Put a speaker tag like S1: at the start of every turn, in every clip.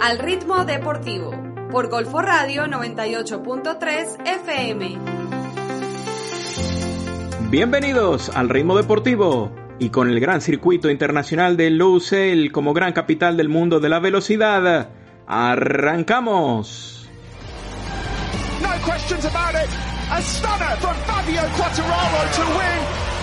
S1: Al ritmo deportivo por Golfo Radio 98.3 FM.
S2: Bienvenidos al ritmo deportivo y con el gran circuito internacional de Losail como gran capital del mundo de la velocidad. Arrancamos.
S3: No questions about it. A stunner from Fabio Quattararo to win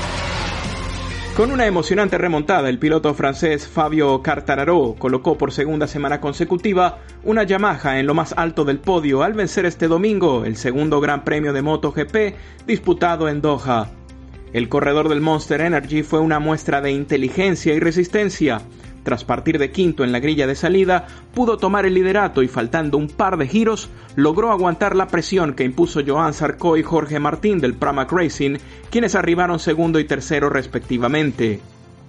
S2: con una emocionante remontada, el piloto francés Fabio Cartararo colocó por segunda semana consecutiva una Yamaha en lo más alto del podio al vencer este domingo el segundo Gran Premio de MotoGP disputado en Doha. El corredor del Monster Energy fue una muestra de inteligencia y resistencia. Tras partir de quinto en la grilla de salida, pudo tomar el liderato y faltando un par de giros, logró aguantar la presión que impuso Joan Sarko y Jorge Martín del Pramac Racing, quienes arribaron segundo y tercero respectivamente.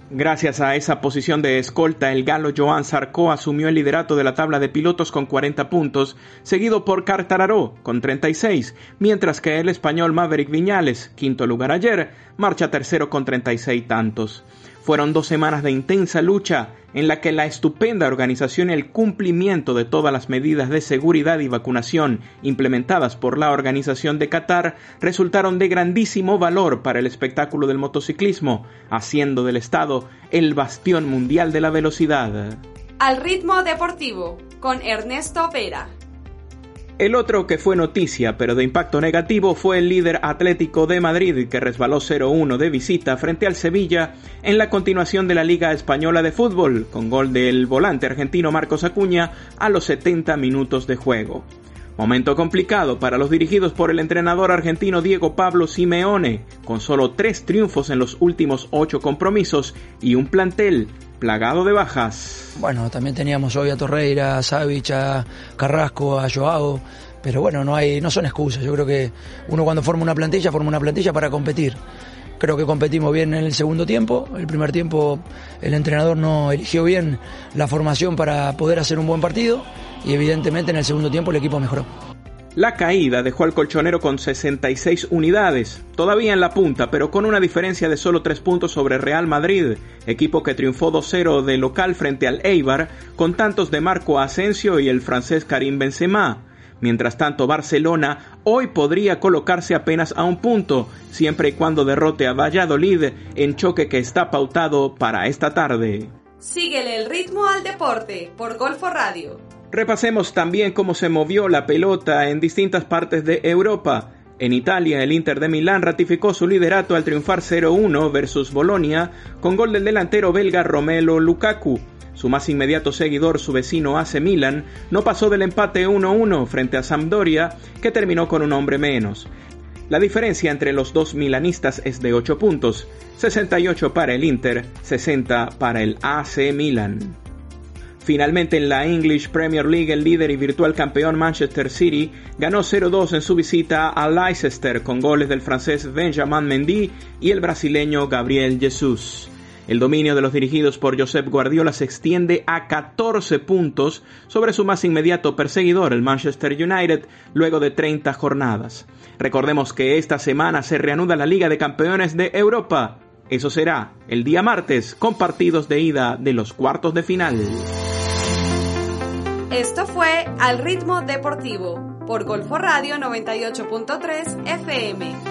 S2: Gracias a esa posición de escolta, el galo Joan Sarko asumió el liderato de la tabla de pilotos con 40 puntos, seguido por Cartararo con 36, mientras que el español Maverick Viñales, quinto lugar ayer, marcha tercero con 36 tantos. Fueron dos semanas de intensa lucha en la que la estupenda organización y el cumplimiento de todas las medidas de seguridad y vacunación implementadas por la organización de Qatar resultaron de grandísimo valor para el espectáculo del motociclismo, haciendo del Estado el bastión mundial de la velocidad.
S1: Al ritmo deportivo, con Ernesto Vera.
S2: El otro que fue noticia pero de impacto negativo fue el líder Atlético de Madrid que resbaló 0-1 de visita frente al Sevilla en la continuación de la Liga Española de Fútbol con gol del volante argentino Marcos Acuña a los 70 minutos de juego. Momento complicado para los dirigidos por el entrenador argentino Diego Pablo Simeone, con solo tres triunfos en los últimos ocho compromisos y un plantel plagado de bajas.
S4: Bueno, también teníamos hoy a Torreira, a Savic, a Carrasco, a Joao, pero bueno, no hay, no son excusas. Yo creo que uno cuando forma una plantilla, forma una plantilla para competir. Creo que competimos bien en el segundo tiempo. El primer tiempo el entrenador no eligió bien la formación para poder hacer un buen partido y evidentemente en el segundo tiempo el equipo mejoró.
S2: La caída dejó al colchonero con 66 unidades, todavía en la punta, pero con una diferencia de solo 3 puntos sobre Real Madrid, equipo que triunfó 2-0 de local frente al Eibar, con tantos de Marco Asensio y el francés Karim Benzema. Mientras tanto, Barcelona hoy podría colocarse apenas a un punto, siempre y cuando derrote a Valladolid en choque que está pautado para esta tarde.
S1: Síguele el ritmo al deporte por Golfo Radio.
S2: Repasemos también cómo se movió la pelota en distintas partes de Europa. En Italia, el Inter de Milán ratificó su liderato al triunfar 0-1 versus Bolonia con gol del delantero belga Romelo Lukaku. Su más inmediato seguidor, su vecino AC Milan, no pasó del empate 1-1 frente a Sampdoria, que terminó con un hombre menos. La diferencia entre los dos milanistas es de 8 puntos, 68 para el Inter, 60 para el AC Milan. Finalmente en la English Premier League el líder y virtual campeón Manchester City ganó 0-2 en su visita a Leicester con goles del francés Benjamin Mendy y el brasileño Gabriel Jesus. El dominio de los dirigidos por Josep Guardiola se extiende a 14 puntos sobre su más inmediato perseguidor, el Manchester United, luego de 30 jornadas. Recordemos que esta semana se reanuda la Liga de Campeones de Europa. Eso será el día martes con partidos de ida de los cuartos de final.
S1: Esto fue Al Ritmo Deportivo por Golfo Radio 98.3 FM.